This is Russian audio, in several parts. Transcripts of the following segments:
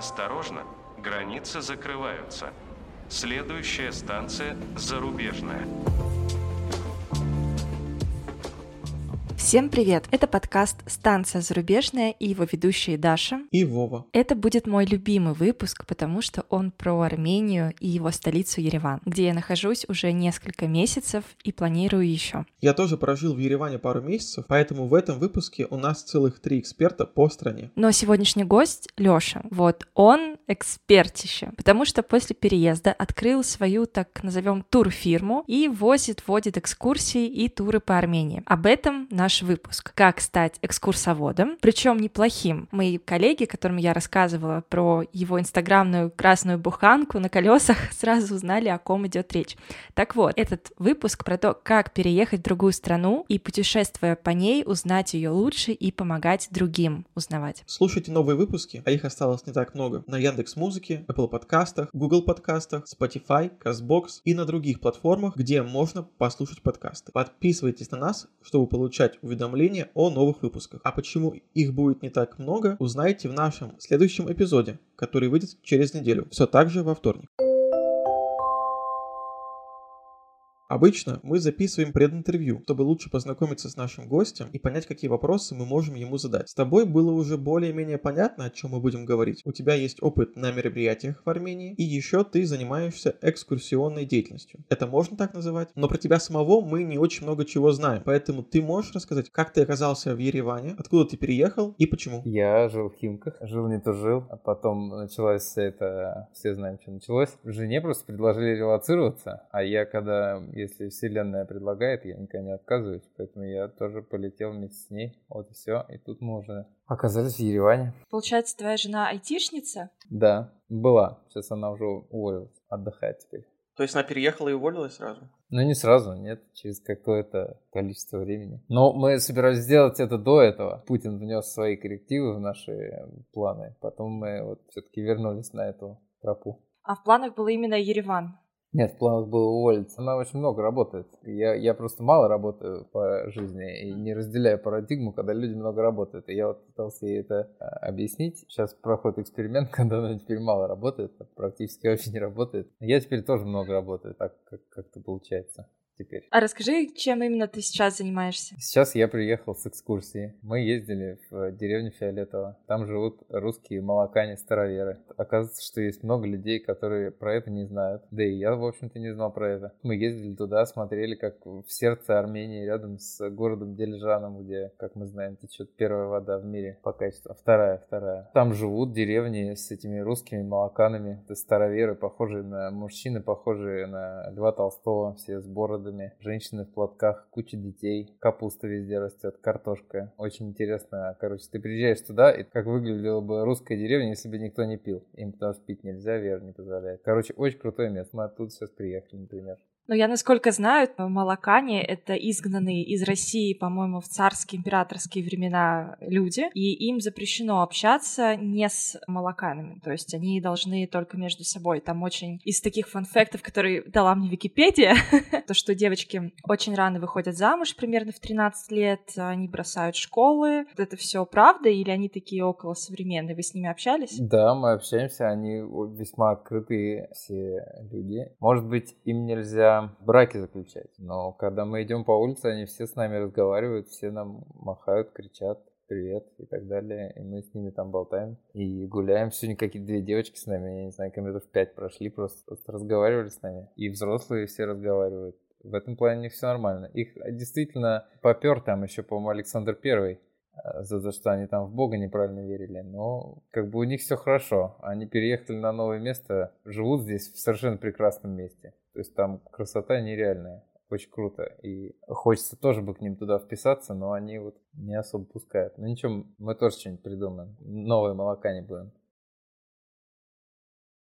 Осторожно, границы закрываются. Следующая станция «Зарубежная». Всем привет! Это подкаст «Станция зарубежная» и его ведущие Даша и Вова. Это будет мой любимый выпуск, потому что он про Армению и его столицу Ереван, где я нахожусь уже несколько месяцев и планирую еще. Я тоже прожил в Ереване пару месяцев, поэтому в этом выпуске у нас целых три эксперта по стране. Но сегодняшний гость Лёша. Вот он экспертище, потому что после переезда открыл свою, так назовем, турфирму и возит, водит экскурсии и туры по Армении. Об этом наш выпуск «Как стать экскурсоводом», причем неплохим. Мои коллеги, которым я рассказывала про его инстаграмную красную буханку на колесах, сразу узнали, о ком идет речь. Так вот, этот выпуск про то, как переехать в другую страну и, путешествуя по ней, узнать ее лучше и помогать другим узнавать. Слушайте новые выпуски, а их осталось не так много, на Яндекс Музыке, Apple подкастах, Google подкастах, Spotify, CastBox и на других платформах, где можно послушать подкасты. Подписывайтесь на нас, чтобы получать уведомления о новых выпусках. А почему их будет не так много, узнаете в нашем следующем эпизоде, который выйдет через неделю. Все так же во вторник. Обычно мы записываем прединтервью, чтобы лучше познакомиться с нашим гостем и понять, какие вопросы мы можем ему задать. С тобой было уже более-менее понятно, о чем мы будем говорить. У тебя есть опыт на мероприятиях в Армении, и еще ты занимаешься экскурсионной деятельностью. Это можно так называть? Но про тебя самого мы не очень много чего знаем, поэтому ты можешь рассказать, как ты оказался в Ереване, откуда ты переехал и почему? Я жил в Химках, жил не то жил, а потом началось вся это, все знаем, что началось. Жене просто предложили релацироваться, а я когда если вселенная предлагает, я никогда не отказываюсь, поэтому я тоже полетел вместе с ней, вот и все, и тут мы уже оказались в Ереване. Получается, твоя жена айтишница? Да, была, сейчас она уже уволилась, отдыхает теперь. То есть она переехала и уволилась сразу? Ну, не сразу, нет, через какое-то количество времени. Но мы собирались сделать это до этого. Путин внес свои коррективы в наши планы. Потом мы вот все-таки вернулись на эту тропу. А в планах был именно Ереван? Нет, в планах было уволиться. Она очень много работает. Я, я просто мало работаю по жизни и не разделяю парадигму, когда люди много работают. И я вот пытался ей это а, объяснить. Сейчас проходит эксперимент, когда она теперь мало работает, практически вообще не работает. Я теперь тоже много работаю, так как как-то получается теперь. А расскажи, чем именно ты сейчас занимаешься? Сейчас я приехал с экскурсии. Мы ездили в деревню Фиолетово. Там живут русские молокане староверы. Оказывается, что есть много людей, которые про это не знают. Да и я, в общем-то, не знал про это. Мы ездили туда, смотрели, как в сердце Армении, рядом с городом Дельжаном, где, как мы знаем, течет первая вода в мире по качеству. Вторая, вторая. Там живут деревни с этими русскими молоканами. Это староверы, похожие на мужчины, похожие на Льва Толстого, все с бородой бородами, женщины в платках, куча детей, капуста везде растет, картошка. Очень интересно. Короче, ты приезжаешь туда, и как выглядела бы русская деревня, если бы никто не пил. Им потому что пить нельзя, вера не позволяет. Короче, очень крутое место. Мы оттуда сейчас приехали, например. Но я, насколько знаю, молокане — это изгнанные из России, по-моему, в царские императорские времена люди, и им запрещено общаться не с молоканами, то есть они должны только между собой. Там очень из таких фанфактов, которые дала мне Википедия, то, что девочки очень рано выходят замуж, примерно в 13 лет, они бросают школы. Это все правда или они такие около современные? Вы с ними общались? Да, мы общаемся, они весьма открытые все люди. Может быть, им нельзя браки заключать. Но когда мы идем по улице, они все с нами разговаривают, все нам махают, кричат привет и так далее. И мы с ними там болтаем и гуляем. Сегодня какие-то две девочки с нами, я не знаю, километров пять прошли, просто, просто разговаривали с нами. И взрослые все разговаривают. В этом плане у них все нормально. Их действительно попер там еще, по-моему, Александр Первый э, за то, что они там в Бога неправильно верили. Но как бы у них все хорошо. Они переехали на новое место, живут здесь в совершенно прекрасном месте. То есть там красота нереальная. Очень круто. И хочется тоже бы к ним туда вписаться, но они вот не особо пускают. Ну ничего, мы тоже что-нибудь придумаем. Новое молока не будем.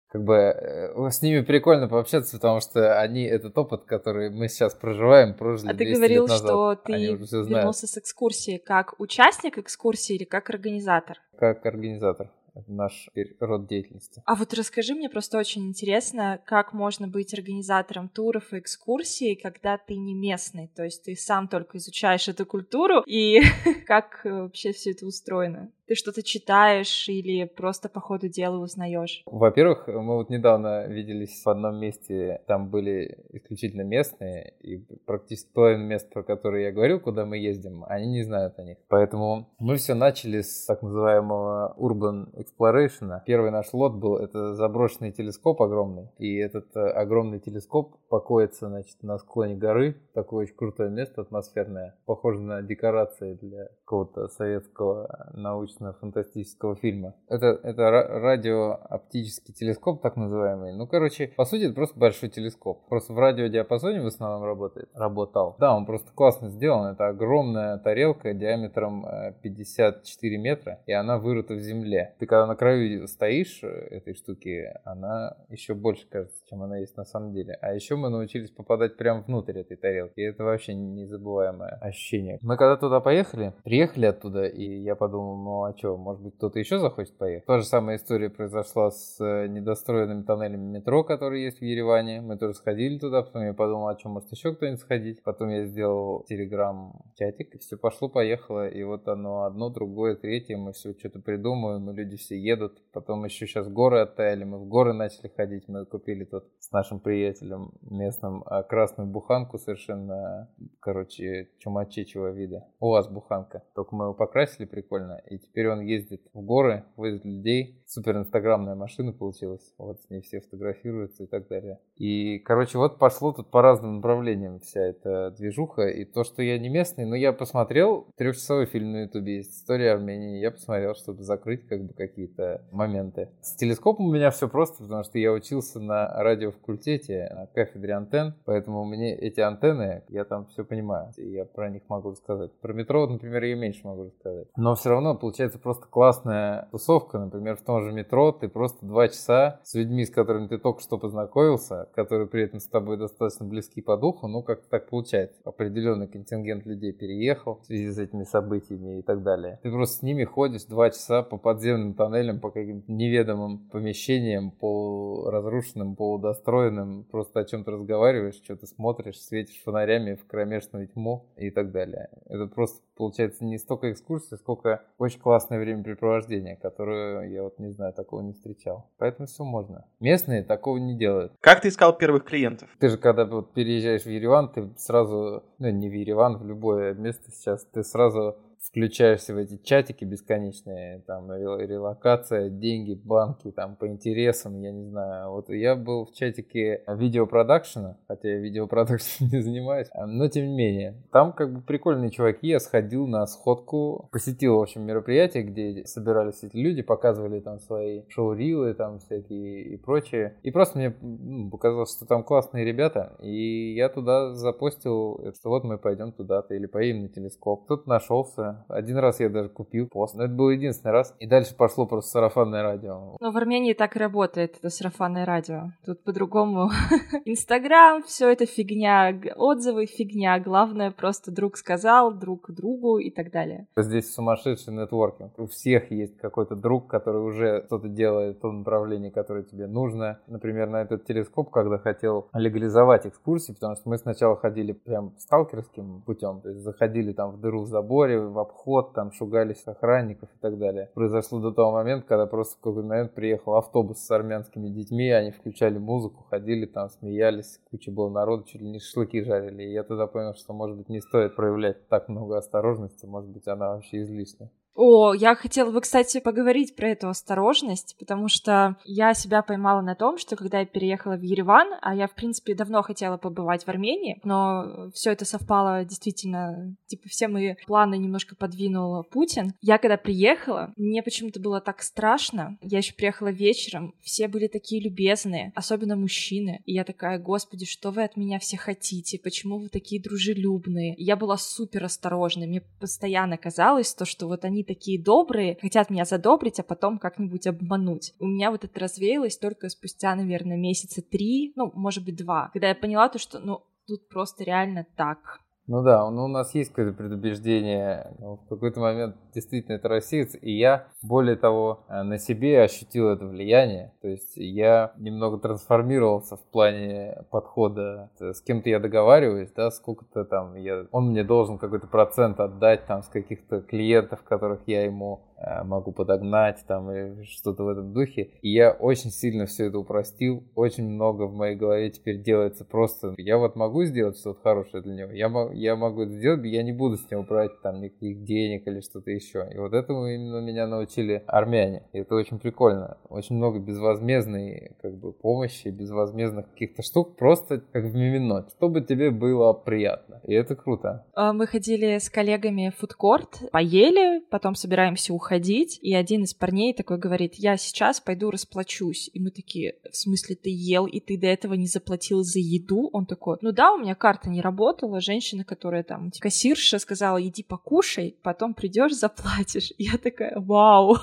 Как бы э, с ними прикольно пообщаться, потому что они этот опыт, который мы сейчас проживаем, прожили А ты говорил, что ты вернулся с экскурсии как участник экскурсии или как организатор? Как организатор. Это наш род деятельности. А вот расскажи мне просто очень интересно, как можно быть организатором туров и экскурсий, когда ты не местный, то есть ты сам только изучаешь эту культуру, и как вообще все это устроено? Ты что-то читаешь или просто по ходу дела узнаешь? Во-первых, мы вот недавно виделись в одном месте, там были исключительно местные, и практически половина мест, про которые я говорил, куда мы ездим, они не знают о них. Поэтому мы все начали с так называемого Urban Exploration. Первый наш лот был, это заброшенный телескоп огромный, и этот э, огромный телескоп покоится, значит, на склоне горы, такое очень крутое место, атмосферное, похоже на декорации для какого-то советского научно-фантастического фильма. Это, это радиооптический телескоп, так называемый. Ну, короче, по сути, это просто большой телескоп. Просто в радиодиапазоне в основном работает. Работал. Да, он просто классно сделан. Это огромная тарелка диаметром 54 э, метра, и она вырыта в земле. Ты когда на краю стоишь э, этой штуки, она еще больше кажется, чем она есть на самом деле. А еще мы научились попадать прямо внутрь этой тарелки. И это вообще незабываемое ощущение. Мы когда туда поехали, приехали оттуда, и я подумал, ну а что, может быть кто-то еще захочет поехать? Та же самая история произошла с э, недостроенными тоннелями метро, которые есть в Ереване. Мы тоже сходили туда, потом я подумал, а что, может еще кто-нибудь сходить? Потом я сделал телеграм-чатик, и все пошло-поехало, и вот оно одно, другое, третье, мы все что-то придумываем, и люди все едут. Потом еще сейчас горы оттаяли, мы в горы начали ходить, мы купили тут с нашим приятелем местным а, красную буханку совершенно, короче, чумачечего вида. У вас буханка. Только мы его покрасили прикольно, и теперь он ездит в горы, возит людей. Супер инстаграмная машина получилась. Вот с ней все фотографируются и так далее. И, короче, вот пошло тут по разным направлениям вся эта движуха. И то, что я не местный, но я посмотрел, трехчасовой фильм на ютубе есть, история Армении. Я посмотрел, чтобы закрыть как бы какие-то моменты. С телескопом у меня все просто, потому что я учился на радиофакультете, на кафедре антенн, поэтому мне эти антенны, я там все понимаю, и я про них могу рассказать. Про метро, например, я меньше могу рассказать. Но все равно получается просто классная тусовка, например, в том же метро ты просто два часа с людьми, с которыми ты только что познакомился, которые при этом с тобой достаточно близки по духу, ну как так получается. Определенный контингент людей переехал в связи с этими событиями и так далее. Ты просто с ними ходишь два часа по подземным тоннелям, по каким-то неведомым помещениям, полуразрушенным, полудостроенным, просто о чем-то разговариваешь, что-то смотришь, светишь фонарями в кромешную тьму и так далее. Это просто получается не столько экскурсия, сколько очень классное времяпрепровождение, которое я вот не знаю, такого не встречал. Поэтому все можно. Местные такого не делают. Как ты искал первых клиентов? Ты же когда вот переезжаешь в Ереван, ты сразу, ну не в Ереван, в любое место сейчас, ты сразу включаешься в эти чатики бесконечные, там, релокация, деньги, банки, там, по интересам, я не знаю. Вот я был в чатике видеопродакшена, хотя я видеопродакшеном не занимаюсь, а, но тем не менее. Там как бы прикольные чуваки, я сходил на сходку, посетил, в общем, мероприятие, где собирались эти люди, показывали там свои шоу-рилы, там всякие и прочее. И просто мне ну, показалось, что там классные ребята, и я туда запостил, что вот мы пойдем туда-то, или поедем на телескоп. Тут нашелся один раз я даже купил пост, но это был единственный раз. И дальше пошло просто сарафанное радио. Но в Армении так и работает, это сарафанное радио. Тут по-другому. Инстаграм, все это фигня, отзывы фигня. Главное, просто друг сказал, друг другу и так далее. Здесь сумасшедший нетворкинг. У всех есть какой-то друг, который уже что-то делает в том направлении, которое тебе нужно. Например, на этот телескоп, когда хотел легализовать экскурсии, потому что мы сначала ходили прям сталкерским путем, то есть заходили там в дыру в заборе, в обход, там шугались охранников и так далее. Произошло до того момента, когда просто в какой-то момент приехал автобус с армянскими детьми, они включали музыку, ходили там, смеялись, куча было народу, чуть ли не шашлыки жарили. И я тогда понял, что, может быть, не стоит проявлять так много осторожности, может быть, она вообще излишняя. О, я хотела бы, кстати, поговорить про эту осторожность, потому что я себя поймала на том, что когда я переехала в Ереван, а я, в принципе, давно хотела побывать в Армении, но все это совпало действительно, типа, все мои планы немножко подвинул Путин. Я когда приехала, мне почему-то было так страшно. Я еще приехала вечером, все были такие любезные, особенно мужчины. И я такая, господи, что вы от меня все хотите? Почему вы такие дружелюбные? Я была супер осторожной. Мне постоянно казалось то, что вот они такие добрые, хотят меня задобрить, а потом как-нибудь обмануть. У меня вот это развеялось только спустя, наверное, месяца три, ну, может быть, два, когда я поняла то, что, ну, тут просто реально так. Ну да, ну у нас есть какое-то предубеждение, но в какой-то момент действительно это рассеется, и я, более того, э, на себе ощутил это влияние, то есть я немного трансформировался в плане подхода, с кем-то я договариваюсь, да, сколько-то там, я, он мне должен какой-то процент отдать там с каких-то клиентов, которых я ему э, могу подогнать там или что-то в этом духе. И я очень сильно все это упростил, очень много в моей голове теперь делается просто. Я вот могу сделать что-то хорошее для него, я, я могу это сделать, я не буду с него брать там никаких денег или что-то еще. И вот этому именно меня научили армяне. И это очень прикольно. Очень много безвозмездной как бы помощи, безвозмездных каких-то штук, просто как в мимино, чтобы тебе было приятно. И это круто. А, мы ходили с коллегами в фудкорт, поели, потом собираемся уходить, и один из парней такой говорит, я сейчас пойду расплачусь. И мы такие, в смысле ты ел, и ты до этого не заплатил за еду? Он такой, ну да, у меня карта не работала, женщина, которая там, кассирша сказала, иди покушай, потом придешь, заплатишь. Я такая, вау.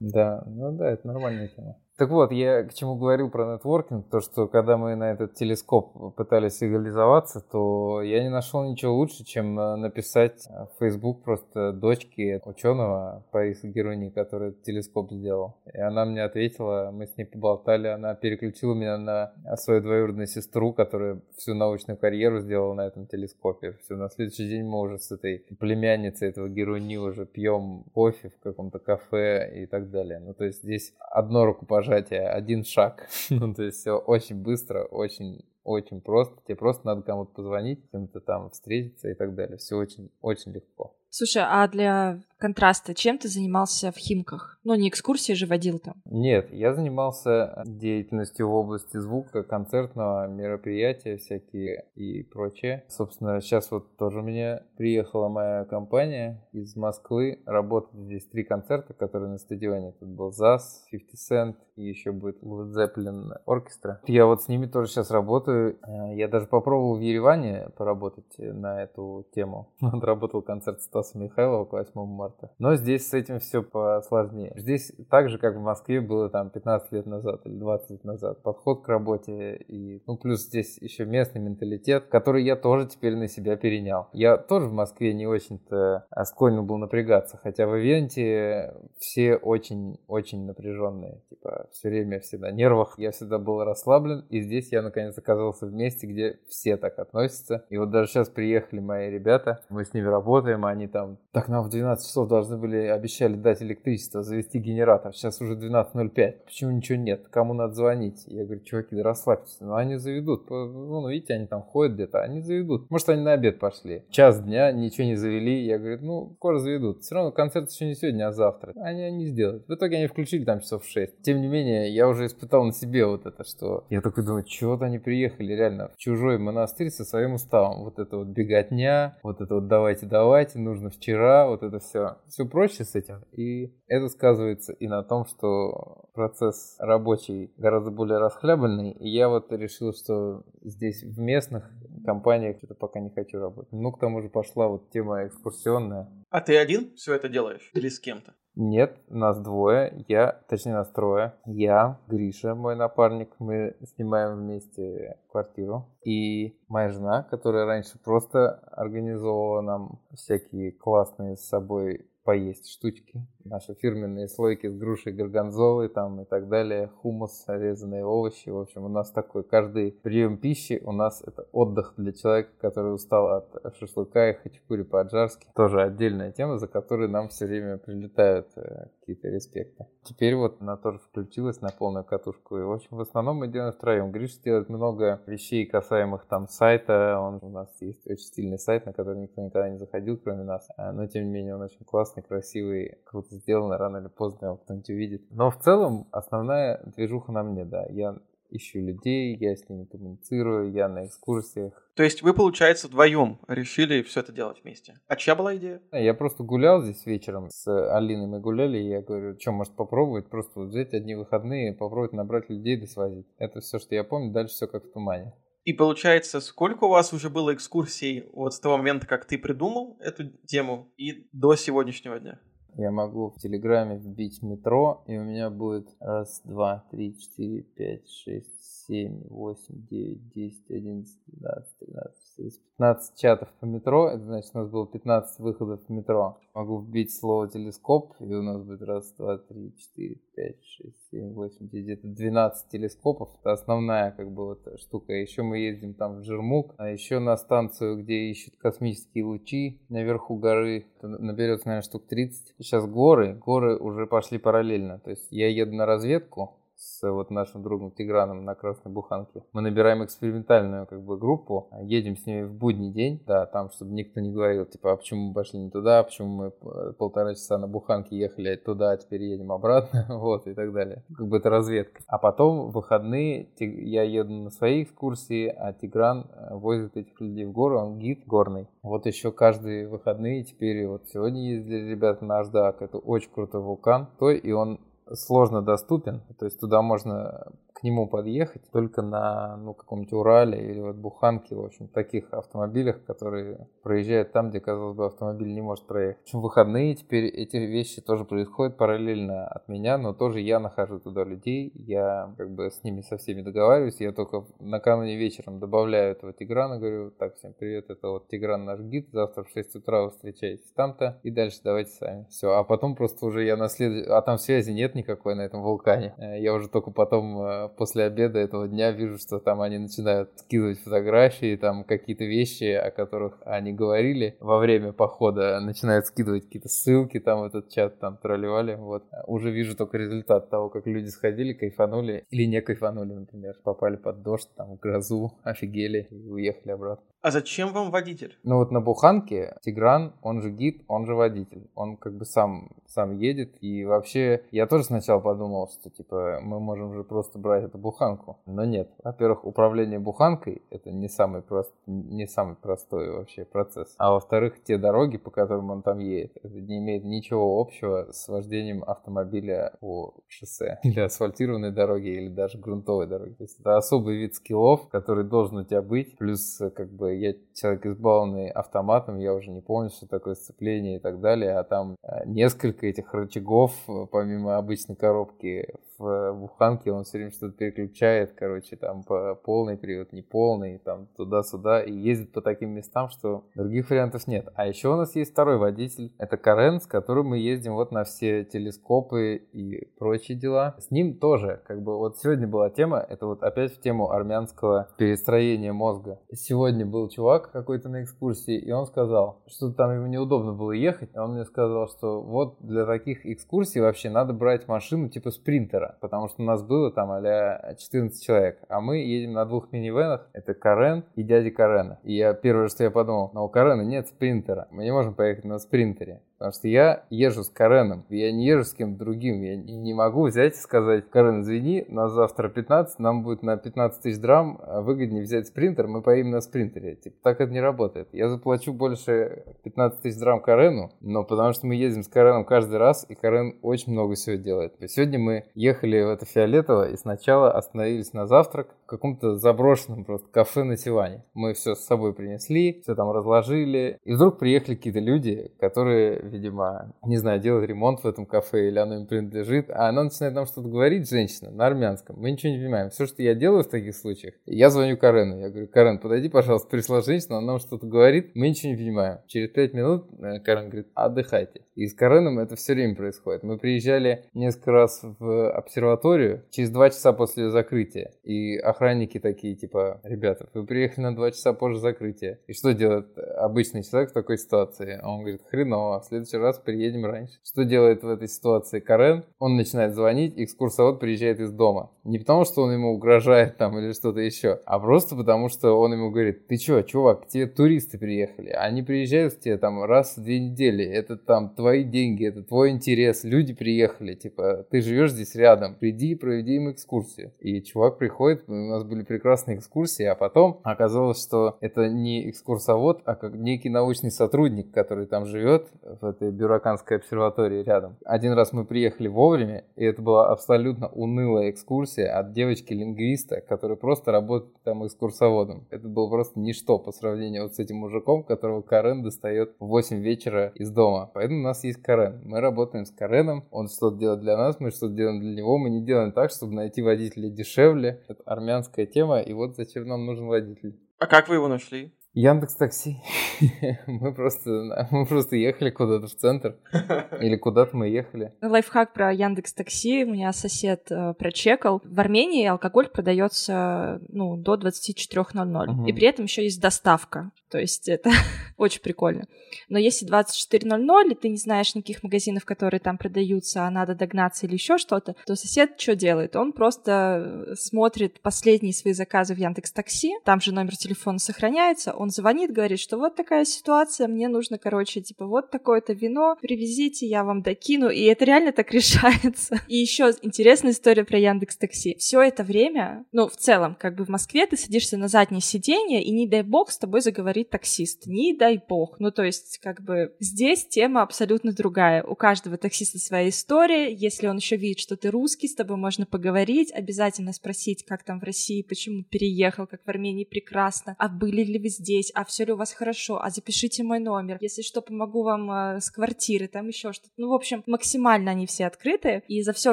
Да, ну да, это нормальная тема. Так вот, я к чему говорил про нетворкинг, то что когда мы на этот телескоп пытались легализоваться, то я не нашел ничего лучше, чем э, написать в Facebook просто дочке ученого Париса Геруни, который этот телескоп сделал. И она мне ответила, мы с ней поболтали, она переключила меня на свою двоюродную сестру, которая всю научную карьеру сделала на этом телескопе. Все, на следующий день мы уже с этой племянницей этого Геруни уже пьем кофе в каком-то кафе и так далее. Ну, то есть здесь одно рукопожатие рукопожатие, один шаг. ну, то есть все очень быстро, очень очень просто. Тебе просто надо кому-то позвонить, с кем-то там встретиться и так далее. Все очень, очень легко. Слушай, а для контраста, чем ты занимался в Химках? Ну, не экскурсии же водил там. Нет, я занимался деятельностью в области звука, концертного мероприятия всякие и прочее. Собственно, сейчас вот тоже меня приехала моя компания из Москвы. Работают здесь три концерта, которые на стадионе. Тут был ЗАС, 50 Cent и еще будет Led Zeppelin оркестра. Я вот с ними тоже сейчас работаю. Э, я даже попробовал в Ереване поработать на эту тему. Отработал концерт Стаса Михайлова к 8 марта. Но здесь с этим все посложнее. Здесь так же, как в Москве было там 15 лет назад или 20 лет назад. Подход к работе и, ну, плюс здесь еще местный менталитет, который я тоже теперь на себя перенял. Я тоже в Москве не очень-то склонен был напрягаться, хотя в ивенте все очень-очень напряженные. Типа все время все на нервах. Я всегда был расслаблен, и здесь я наконец оказался в месте, где все так относятся. И вот даже сейчас приехали мои ребята, мы с ними работаем, они там, так нам в 12 часов должны были, обещали дать электричество, завести генератор. Сейчас уже 12.05. Почему ничего нет? Кому надо звонить? Я говорю, чуваки, да расслабьтесь. Ну, они заведут. Ну, видите, они там ходят где-то, они заведут. Может, они на обед пошли. Час дня, ничего не завели. Я говорю, ну, скоро заведут. Все равно концерт еще не сегодня, а завтра. Они не сделают. В итоге они включили там часов 6. Тем не менее, я уже испытал на себе вот это, что я такой думаю, чего-то они приехали реально в чужой монастырь со своим уставом. Вот это вот беготня, вот это вот давайте, давайте, нужно вчера, вот это все. Все проще с этим. И это сказывается и на том, что процесс рабочий гораздо более расхлябанный. И я вот решил, что здесь в местных компаниях что-то пока не хочу работать. Ну, к тому же пошла вот тема экскурсионная. А ты один все это делаешь? Или с кем-то? Нет, нас двое. Я, точнее нас трое. Я, Гриша, мой напарник. Мы снимаем вместе квартиру. И моя жена, которая раньше просто организовывала нам всякие классные с собой поесть штучки. Наши фирменные слойки с грушей горгонзолы там и так далее, хумус, резанные овощи. В общем, у нас такой каждый прием пищи у нас это отдых для человека, который устал от шашлыка и хачапури по-аджарски. Тоже отдельная тема, за которой нам все время прилетают э, какие-то респекты. Теперь вот она тоже включилась на полную катушку. И, в общем, в основном мы делаем втроем. Гриш делает много вещей, касаемых там сайта. Он, у нас есть очень стильный сайт, на который никто никогда не заходил, кроме нас. А, но, тем не менее, он очень классный, красивый, круто сделано. Рано или поздно его кто-нибудь увидит. Но в целом основная движуха на мне, да. Я ищу людей, я с ними коммуницирую, я на экскурсиях. То есть вы, получается, вдвоем решили все это делать вместе. А чья была идея? Я просто гулял здесь вечером с Алиной, мы гуляли, и я говорю, что, может попробовать, просто вот взять одни выходные, попробовать набрать людей да свозить. Это все, что я помню, дальше все как в тумане. И получается, сколько у вас уже было экскурсий вот с того момента, как ты придумал эту тему, и до сегодняшнего дня? Я могу в Телеграме вбить метро, и у меня будет раз, два, три, четыре, пять, шесть, семь, восемь, девять, десять, одиннадцать, двенадцать, тринадцать, 15 чатов по метро, это значит, у нас было 15 выходов в метро. Могу вбить слово телескоп, и у нас будет раз, два, три, четыре, пять, шесть, семь, восемь, где-то 12 телескопов. Это основная как бы вот штука. Еще мы ездим там в Жермук, а еще на станцию, где ищут космические лучи наверху горы. Это наберется, наверное, штук 30. Сейчас горы, горы уже пошли параллельно. То есть я еду на разведку, с вот нашим другом Тиграном на Красной Буханке. Мы набираем экспериментальную как бы группу, едем с ними в будний день, да, там, чтобы никто не говорил, типа, а почему мы пошли не туда, почему мы полтора часа на Буханке ехали туда, а теперь едем обратно, вот, и так далее. Как бы это разведка. А потом в выходные я еду на свои экскурсии, а Тигран э, возит этих людей в гору, он гид горный. Вот еще каждые выходные теперь, вот сегодня ездили ребята на Аждак, это очень крутой вулкан, то и он сложно доступен, то есть туда можно нему подъехать только на ну, каком-нибудь Урале или вот Буханке, в общем, таких автомобилях, которые проезжают там, где, казалось бы, автомобиль не может проехать. В общем, выходные теперь эти вещи тоже происходят параллельно от меня, но тоже я нахожу туда людей, я как бы с ними со всеми договариваюсь, я только накануне вечером добавляю этого Тиграна, говорю, так, всем привет, это вот Тигран наш гид, завтра в 6 утра вы встречаетесь там-то, и дальше давайте сами. Все, а потом просто уже я на след... а там связи нет никакой на этом вулкане, э, я уже только потом э, после обеда этого дня вижу, что там они начинают скидывать фотографии, там какие-то вещи, о которых они говорили во время похода, начинают скидывать какие-то ссылки там этот чат, там тролливали, вот. Уже вижу только результат того, как люди сходили, кайфанули или не кайфанули, например, попали под дождь, там, в грозу, офигели и уехали обратно. А зачем вам водитель? Ну вот на Буханке Тигран, он же гид, он же водитель. Он как бы сам, сам едет. И вообще, я тоже сначала подумал, что типа мы можем же просто брать эту Буханку. Но нет. Во-первых, управление Буханкой это не самый, прост, не самый простой вообще процесс. А во-вторых, те дороги, по которым он там едет, это не имеет ничего общего с вождением автомобиля по шоссе. Или асфальтированной дороге, или даже грунтовой дороге. То есть это особый вид скиллов, который должен у тебя быть. Плюс как бы я человек избалованный автоматом, я уже не помню, что такое сцепление и так далее, а там э, несколько этих рычагов, э, помимо обычной коробки, в буханке он все время что-то переключает, короче, там по полный привод, не полный, там туда-сюда, и ездит по таким местам, что других вариантов нет. А еще у нас есть второй водитель, это Карен, с которым мы ездим вот на все телескопы и прочие дела. С ним тоже, как бы, вот сегодня была тема, это вот опять в тему армянского перестроения мозга. Сегодня был чувак какой-то на экскурсии, и он сказал, что там ему неудобно было ехать, а он мне сказал, что вот для таких экскурсий вообще надо брать машину типа спринтера, спринтера, потому что у нас было там а 14 человек, а мы едем на двух минивенах, это Карен и дядя Карена. И я первое, что я подумал, но у Карена нет спринтера, мы не можем поехать на спринтере. Потому что я езжу с Кареном, я не езжу с кем-то другим. Я не могу взять и сказать, Карен, извини, на завтра 15, нам будет на 15 тысяч драм а выгоднее взять спринтер, мы поедем на спринтере. Типа, так это не работает. Я заплачу больше 15 тысяч драм Карену, но потому что мы ездим с Кареном каждый раз, и Карен очень много всего делает. Сегодня мы ехали в это фиолетово и сначала остановились на завтрак в каком-то заброшенном просто кафе на Тиване. Мы все с собой принесли, все там разложили, и вдруг приехали какие-то люди, которые видимо, не знаю, делает ремонт в этом кафе или оно им принадлежит, а она начинает нам что-то говорить, женщина, на армянском. Мы ничего не понимаем. Все, что я делаю в таких случаях, я звоню Карену. Я говорю, Карен, подойди, пожалуйста, пришла женщина, она нам что-то говорит, мы ничего не понимаем. Через пять минут э, Карен говорит, отдыхайте. И с Кареном это все время происходит. Мы приезжали несколько раз в обсерваторию через два часа после закрытия. И охранники такие, типа, ребята, вы приехали на два часа позже закрытия. И что делает обычный человек в такой ситуации? Он говорит, хреново, в следующий раз приедем раньше. Что делает в этой ситуации Карен? Он начинает звонить, экскурсовод приезжает из дома. Не потому, что он ему угрожает там или что-то еще, а просто потому, что он ему говорит, ты чё, чувак, те туристы приехали, они приезжают к тебе там раз в две недели, это там твои деньги, это твой интерес, люди приехали, типа, ты живешь здесь рядом, приди и проведи им экскурсию. И чувак приходит, у нас были прекрасные экскурсии, а потом оказалось, что это не экскурсовод, а как некий научный сотрудник, который там живет в этой бюроканской обсерватории рядом. Один раз мы приехали вовремя, и это была абсолютно унылая экскурсия от девочки-лингвиста, которая просто работает там экскурсоводом. Это было просто ничто по сравнению вот с этим мужиком, которого Карен достает в 8 вечера из дома. Поэтому у нас есть Карен. Мы работаем с Кареном, он что-то делает для нас, мы что-то делаем для него. Мы не делаем так, чтобы найти водителя дешевле. Это армянская тема, и вот зачем нам нужен водитель. А как вы его нашли? Яндекс Такси. мы просто мы просто ехали куда-то в центр или куда-то мы ехали. Лайфхак про Яндекс Такси. У меня сосед э, прочекал. В Армении алкоголь продается ну до 24.00 угу. и при этом еще есть доставка. То есть это очень прикольно. Но если 24.00, и ты не знаешь никаких магазинов, которые там продаются, а надо догнаться или еще что-то, то сосед что делает? Он просто смотрит последние свои заказы в Яндекс Такси, там же номер телефона сохраняется, он звонит, говорит, что вот такая ситуация, мне нужно, короче, типа, вот такое-то вино, привезите, я вам докину, и это реально так решается. И еще интересная история про Яндекс Такси. Все это время, ну, в целом, как бы в Москве ты садишься на заднее сиденье, и не дай бог с тобой заговорит таксист. Не дай бог. Ну, то есть, как бы, здесь тема абсолютно другая. У каждого таксиста своя история. Если он еще видит, что ты русский, с тобой можно поговорить, обязательно спросить, как там в России, почему переехал, как в Армении прекрасно, а были ли вы здесь, а все ли у вас хорошо, а запишите мой номер, если что, помогу вам э, с квартиры, там еще что-то. Ну, в общем, максимально они все открыты. И за все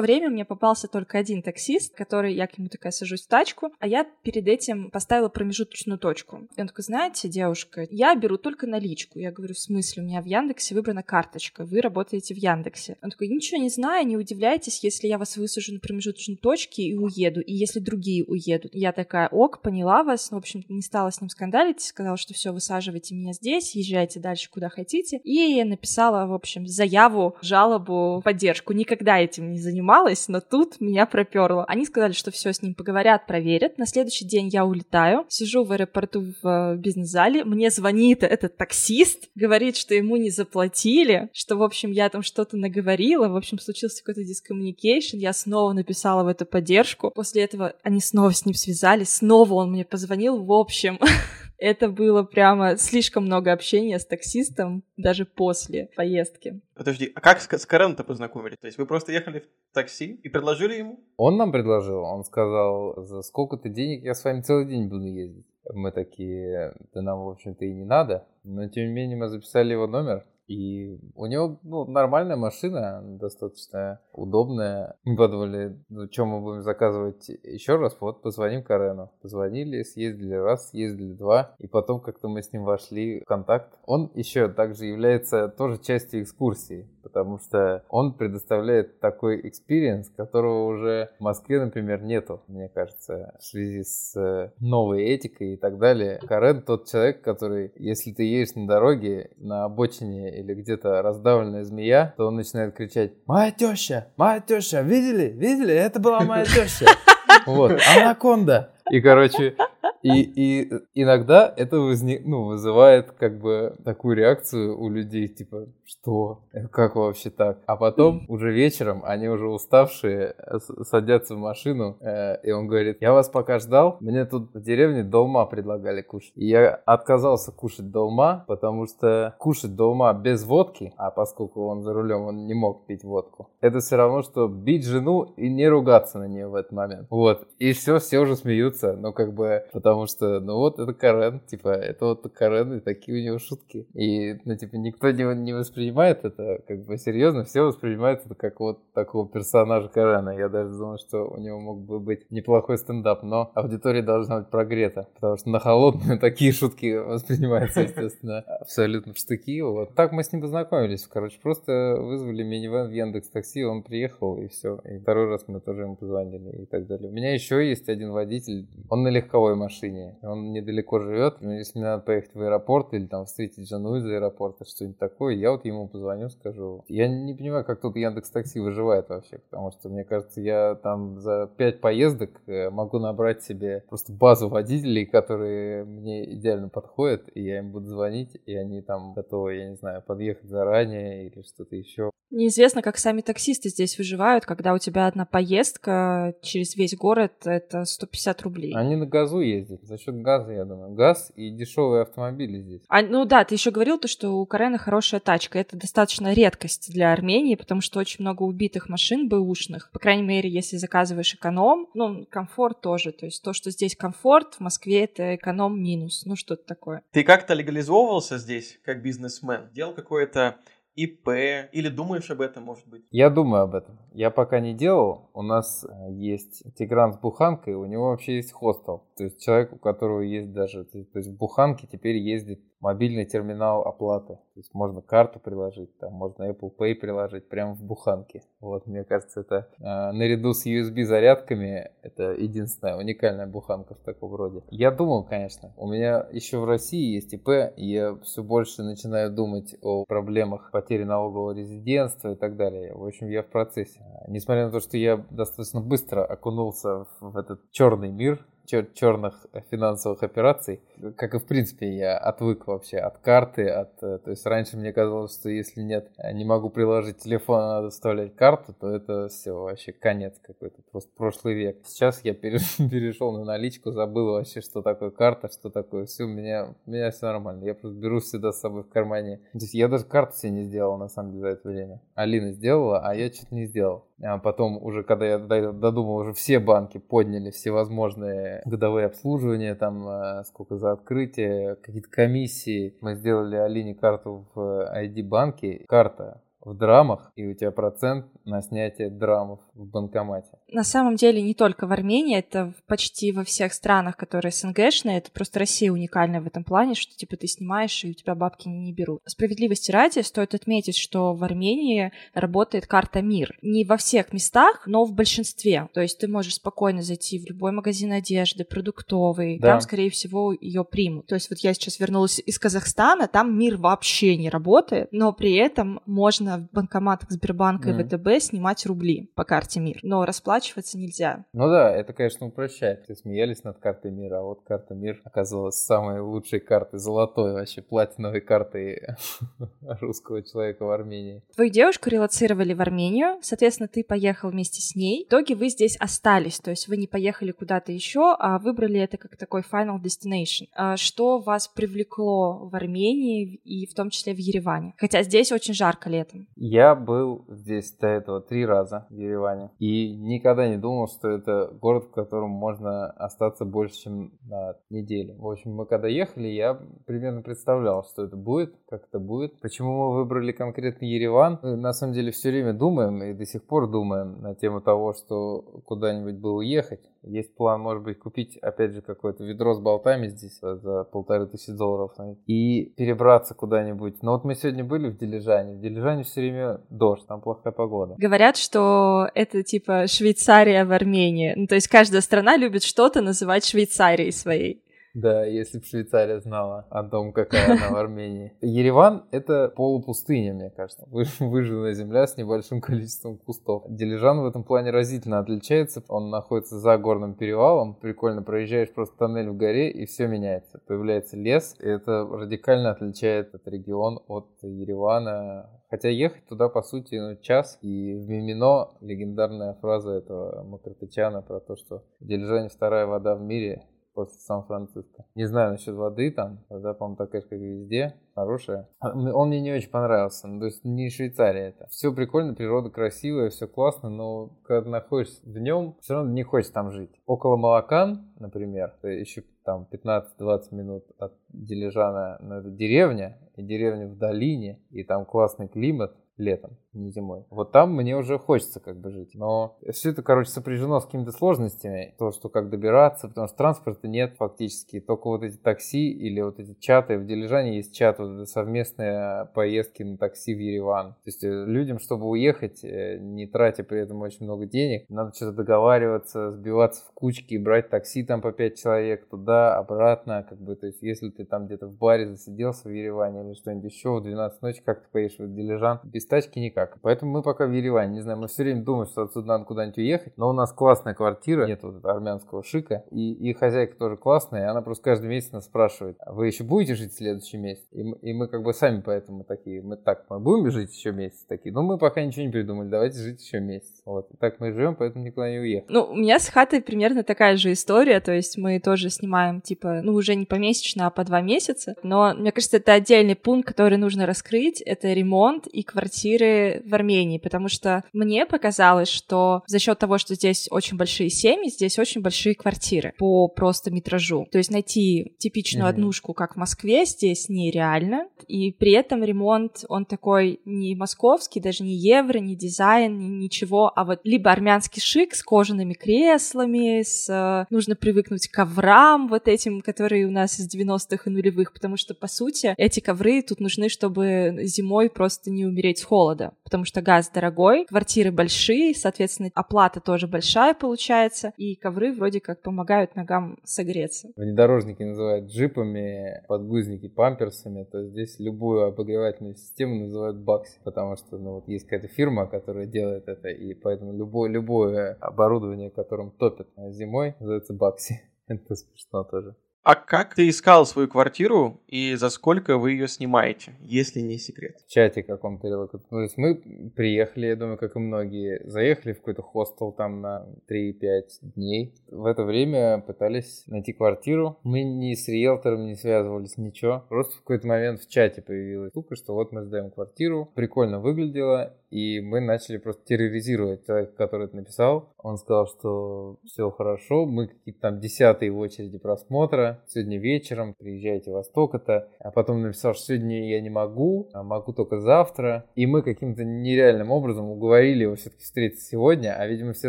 время мне попался только один таксист, который, я к нему такая сажусь в тачку, а я перед этим поставила промежуточную точку. И он такой, знаете, девушка, я беру только наличку. Я говорю, в смысле, у меня в Яндексе выбрана карточка, вы работаете в Яндексе. Он такой, ничего не знаю, не удивляйтесь, если я вас высажу на промежуточной точке и уеду, и если другие уедут. Я такая, ok, поняла вас, ну, в общем, не стала с ним скандалить, сказала, что все, высаживайте меня здесь, езжайте дальше куда хотите. И написала, в общем, заяву, жалобу, поддержку. Никогда этим не занималась, но тут меня проперло. Они сказали, что все с ним поговорят, проверят. На следующий день я улетаю, сижу в аэропорту в э, бизнес-зале, мне звонит этот таксист, говорит, что ему не заплатили, что, в общем, я там что-то наговорила, в общем, случился какой-то discommunication, я снова написала в эту поддержку. После этого они снова с ним связались, снова он мне позвонил, в общем, это было прямо слишком много общения с таксистом даже после поездки. Подожди, а как с, с Кареном-то познакомились? То есть вы просто ехали в такси и предложили ему? Он нам предложил, он сказал, за сколько-то денег я с вами целый день буду ездить. Мы такие, да нам, в общем-то, и не надо. Но, тем не менее, мы записали его номер. И у него ну, нормальная машина, достаточно удобная. Мы подумали, ну что мы будем заказывать еще раз? Вот позвоним Карену. Позвонили, съездили раз, съездили два. И потом как-то мы с ним вошли в контакт. Он еще также является тоже частью экскурсии, потому что он предоставляет такой experience, которого уже в Москве, например, нету, мне кажется, в связи с новой этикой и так далее. Карен тот человек, который, если ты едешь на дороге, на обочине или где-то раздавленная змея, то он начинает кричать «Моя теща! Моя теща! Видели? Видели? Это была моя теща!» Вот, анаконда! И, короче, и, и иногда это возник, ну, вызывает как бы такую реакцию у людей, типа, что? Как вообще так? А потом уже вечером они уже уставшие садятся в машину, э, и он говорит, я вас пока ждал, мне тут в деревне долма предлагали кушать. И я отказался кушать долма, потому что кушать долма без водки, а поскольку он за рулем, он не мог пить водку, это все равно, что бить жену и не ругаться на нее в этот момент. Вот. И все, все уже смеются, ну как бы, потому что, ну вот, это Карен, типа, это вот Карен, и такие у него шутки. И, ну, типа, никто не, не воспринимает это как бы серьезно, все воспринимают это как вот такого персонажа Карена. Я даже думаю, что у него мог бы быть неплохой стендап, но аудитория должна быть прогрета, потому что на холодную такие шутки воспринимаются, естественно, абсолютно в штыки. Вот. Так мы с ним познакомились, короче, просто вызвали минивэн в Яндекс Такси, он приехал, и все. И второй раз мы тоже ему позвонили и так далее. У меня еще есть один водитель, он на легковой машине, он недалеко живет, если мне надо поехать в аэропорт или там встретить жену из аэропорта, что-нибудь такое, я вот ему позвоню, скажу. Я не понимаю, как тут Яндекс Такси выживает вообще, потому что, мне кажется, я там за пять поездок э, могу набрать себе просто базу водителей, которые мне идеально подходят, и я им буду звонить, и они там готовы, я не знаю, подъехать заранее или что-то еще. Неизвестно, как сами таксисты здесь выживают, когда у тебя одна поездка через весь город — это 150 рублей. Они на газу ездят, за счет газа, я думаю. Газ и дешевые автомобили здесь. А, ну да, ты еще говорил то, что у Карена хорошая тачка. Это достаточно редкость для Армении, потому что очень много убитых машин бэушных. По крайней мере, если заказываешь эконом, ну, комфорт тоже. То есть то, что здесь комфорт, в Москве это эконом минус. Ну, что-то такое. Ты как-то легализовывался здесь, как бизнесмен? Делал какое-то ИП? Или думаешь об этом, может быть? Я думаю об этом. Я пока не делал. У нас э, есть Тигран с буханкой, у него вообще есть хостел. То есть человек, у которого есть даже... То есть в буханке теперь ездит мобильный терминал оплаты. То есть можно карту приложить, там можно Apple Pay приложить прямо в буханке. Вот, мне кажется, это э, наряду с USB зарядками это единственная уникальная буханка в таком роде. Я думал, конечно, у меня еще в России есть ИП, и я все больше начинаю думать о проблемах потери налогового резидентства и так далее. В общем, я в процессе. Несмотря на то, что я достаточно быстро окунулся в этот черный мир, черных финансовых операций, как и в принципе я отвык вообще от карты, от, э, то есть раньше мне казалось, что если нет, э, не могу приложить телефон, а надо вставлять карту, то это все вообще конец какой-то, просто прошлый век. Сейчас я перешел на наличку, забыл вообще, что такое карта, что такое все, у меня, у меня все нормально, я просто беру всегда с собой в кармане. То есть я даже карту себе не сделал на самом деле за это время. Алина сделала, а я что-то не сделал. А потом уже, когда я додумал, уже все банки подняли всевозможные годовые обслуживания, там э, сколько за открытие, какие-то комиссии. Мы сделали Алине карту в ID-банке. Карта в драмах, и у тебя процент на снятие драмов в банкомате. На самом деле не только в Армении, это почти во всех странах, которые СНГшные, это просто Россия уникальная в этом плане, что типа ты снимаешь, и у тебя бабки не берут. Справедливости ради стоит отметить, что в Армении работает карта МИР. Не во всех местах, но в большинстве. То есть ты можешь спокойно зайти в любой магазин одежды, продуктовый, да. там, скорее всего, ее примут. То есть вот я сейчас вернулась из Казахстана, там МИР вообще не работает, но при этом можно в банкоматах Сбербанка mm. и ВТБ снимать рубли по карте МИР, но расплачиваться нельзя. Ну да, это, конечно, упрощает. Все смеялись над картой МИР, а вот карта МИР оказалась самой лучшей картой, золотой вообще, платиновой картой русского человека в Армении. Твою девушку релацировали в Армению, соответственно, ты поехал вместе с ней. В итоге вы здесь остались, то есть вы не поехали куда-то еще, а выбрали это как такой final destination. А что вас привлекло в Армении и в том числе в Ереване? Хотя здесь очень жарко летом. Я был здесь до этого три раза в Ереване. И никогда не думал, что это город, в котором можно остаться больше, чем на неделю. В общем, мы когда ехали, я примерно представлял, что это будет, как это будет. Почему мы выбрали конкретно Ереван? Мы, на самом деле все время думаем и до сих пор думаем на тему того, что куда-нибудь было уехать. Есть план, может быть, купить, опять же, какое-то ведро с болтами здесь за полторы тысячи долларов и перебраться куда-нибудь. Но вот мы сегодня были в Дилижане. В Дилижане все время дождь, там плохая погода. Говорят, что это типа Швейцария в Армении. Ну, то есть каждая страна любит что-то называть Швейцарией своей. Да, если бы Швейцария знала о том, какая она в Армении. Ереван — это полупустыня, мне кажется. Выжженная земля с небольшим количеством кустов. Дилижан в этом плане разительно отличается. Он находится за горным перевалом. Прикольно, проезжаешь просто тоннель в горе, и все меняется. Появляется лес, и это радикально отличает этот регион от Еревана. Хотя ехать туда, по сути, ну, час. И в Мимино легендарная фраза этого Макартычана про то, что в Дилижане вторая вода в мире после Сан-Франциско. Не знаю насчет воды там, вода, по-моему, такая же, как и везде, хорошая. А, он мне не очень понравился, ну, то есть не Швейцария это. Все прикольно, природа красивая, все классно, но когда находишься в нем, все равно не хочешь там жить. Около Малакан, например, еще там 15-20 минут от Дилижана, но это деревня, и деревня в долине, и там классный климат, летом, не зимой. Вот там мне уже хочется как бы жить. Но все это, короче, сопряжено с какими-то сложностями. То, что как добираться, потому что транспорта нет фактически. Только вот эти такси или вот эти чаты. В Дилижане есть чат, вот совместные поездки на такси в Ереван. То есть э, людям, чтобы уехать, э, не тратя при этом очень много денег, надо что-то договариваться, сбиваться в кучки, брать такси там по 5 человек туда, обратно. Как бы, то есть если ты там где-то в баре засиделся в Ереване или что-нибудь еще в 12 ночи, как ты поедешь в Дилижан без тачки никак. Поэтому мы пока в Ереване, не знаю, мы все время думаем, что отсюда надо куда-нибудь уехать, но у нас классная квартира, нет вот этого армянского шика, и, и хозяйка тоже классная, и она просто каждый месяц нас спрашивает, а вы еще будете жить в следующий месяц? И, и мы как бы сами поэтому такие, мы так, мы будем жить еще месяц? Такие, ну мы пока ничего не придумали, давайте жить еще месяц. Вот, и так мы живем, поэтому никуда не уехали. Ну, у меня с хатой примерно такая же история, то есть мы тоже снимаем, типа, ну, уже не помесячно, а по два месяца, но мне кажется, это отдельный пункт, который нужно раскрыть, это ремонт и квартиры в Армении, потому что мне показалось, что за счет того, что здесь очень большие семьи, здесь очень большие квартиры по просто метражу. То есть найти типичную mm-hmm. однушку, как в Москве, здесь нереально. И при этом ремонт, он такой не московский, даже не евро, не дизайн, ни ничего, а вот либо армянский шик с кожаными креслами, с... Э, нужно привыкнуть к коврам вот этим, которые у нас из 90-х и нулевых, потому что, по сути, эти ковры тут нужны, чтобы зимой просто не умереть с холода, потому что газ дорогой, квартиры большие, соответственно, оплата тоже большая получается, и ковры вроде как помогают ногам согреться. Внедорожники называют джипами, подгузники памперсами, то здесь любую обогревательную систему называют бакси, потому что ну, вот есть какая-то фирма, которая делает это, и поэтому любое, любое оборудование, которым топят зимой, называется бакси. Это смешно тоже. А как ты искал свою квартиру и за сколько вы ее снимаете, если не секрет? В чате каком-то. То есть мы приехали, я думаю, как и многие, заехали в какой-то хостел там на 3-5 дней. В это время пытались найти квартиру. Мы ни с риэлтором не связывались, ничего. Просто в какой-то момент в чате появилась штука, что вот мы сдаем квартиру. Прикольно выглядело. И мы начали просто терроризировать человека, который это написал. Он сказал, что все хорошо, мы какие-то там десятые в очереди просмотра. Сегодня вечером приезжайте во столько-то. А потом написал, что сегодня я не могу, а могу только завтра. И мы каким-то нереальным образом уговорили его все-таки встретиться сегодня, а, видимо, все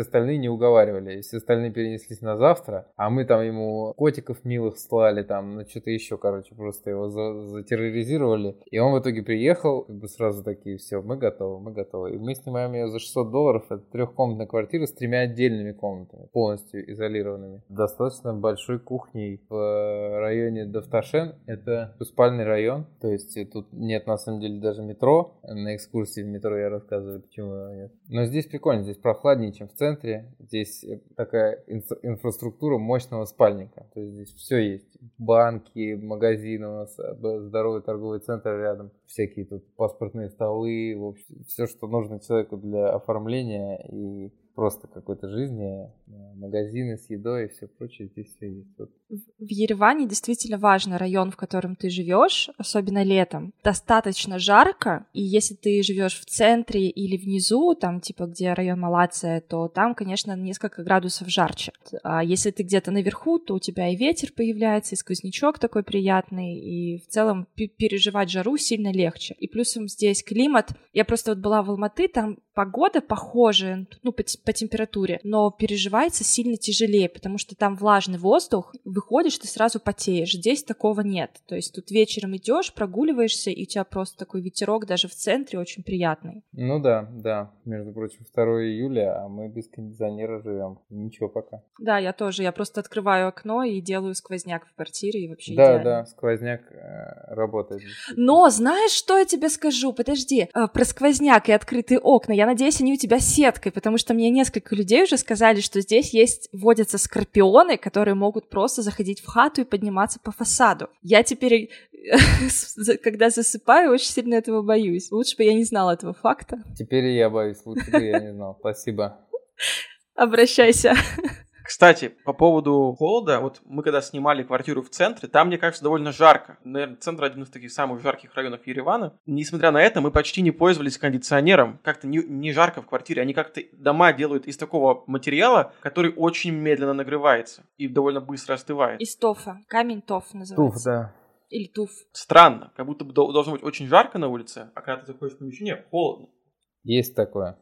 остальные не уговаривали. И все остальные перенеслись на завтра, а мы там ему котиков милых слали, там, ну, что-то еще, короче, просто его за затерроризировали. И он в итоге приехал, как бы сразу такие, все, мы готовы, мы готовы. И мы снимаем ее за 600 долларов. Это трехкомнатная квартира с тремя отдельными комнатами, полностью изолированными. Достаточно большой кухней в районе Давташен. Это спальный район, то есть тут нет на самом деле даже метро. На экскурсии в метро я рассказываю, почему его нет. Но здесь прикольно, здесь прохладнее, чем в центре. Здесь такая инфра- инфраструктура мощного спальника. То есть здесь все есть. Банки, магазины у нас, здоровый торговый центр рядом. Всякие тут паспортные столы, в общем, все, что нужно человеку для оформления и просто какой-то жизни, э, магазины с едой и все прочее, здесь все есть. Вот. В Ереване действительно важный район, в котором ты живешь, особенно летом. Достаточно жарко, и если ты живешь в центре или внизу, там типа где район Малация, то там, конечно, несколько градусов жарче. А если ты где-то наверху, то у тебя и ветер появляется, и сквознячок такой приятный, и в целом переживать жару сильно легче. И плюсом здесь климат. Я просто вот была в Алматы, там погода похожая, ну, по, по температуре, но переживается сильно тяжелее, потому что там влажный воздух, выходишь, ты сразу потеешь. Здесь такого нет. То есть тут вечером идешь, прогуливаешься, и у тебя просто такой ветерок даже в центре очень приятный. Ну да, да. Между прочим, 2 июля, а мы без кондиционера живем. Ничего пока. Да, я тоже. Я просто открываю окно и делаю сквозняк в квартире, и вообще Да, идеально. да, сквозняк э, работает. Но знаешь, что я тебе скажу? Подожди, э, про сквозняк и открытые окна. Я надеюсь, они у тебя сеткой, потому что мне несколько людей уже сказали, что здесь есть, водятся скорпионы, которые могут просто заходить в хату и подниматься по фасаду. Я теперь, когда засыпаю, очень сильно этого боюсь. Лучше бы я не знала этого факта. Теперь я боюсь, лучше бы я не знал. Спасибо. Обращайся. Кстати, по поводу холода, вот мы когда снимали квартиру в центре, там, мне кажется, довольно жарко. Наверное, центр один из таких самых жарких районов Еревана. Несмотря на это, мы почти не пользовались кондиционером. Как-то не, не жарко в квартире. Они как-то дома делают из такого материала, который очень медленно нагревается и довольно быстро остывает. Из тофа. Камень тоф называется. Туф, да. Или туф. Странно. Как будто бы должно быть очень жарко на улице, а когда ты заходишь в помещение, холодно. Есть такое.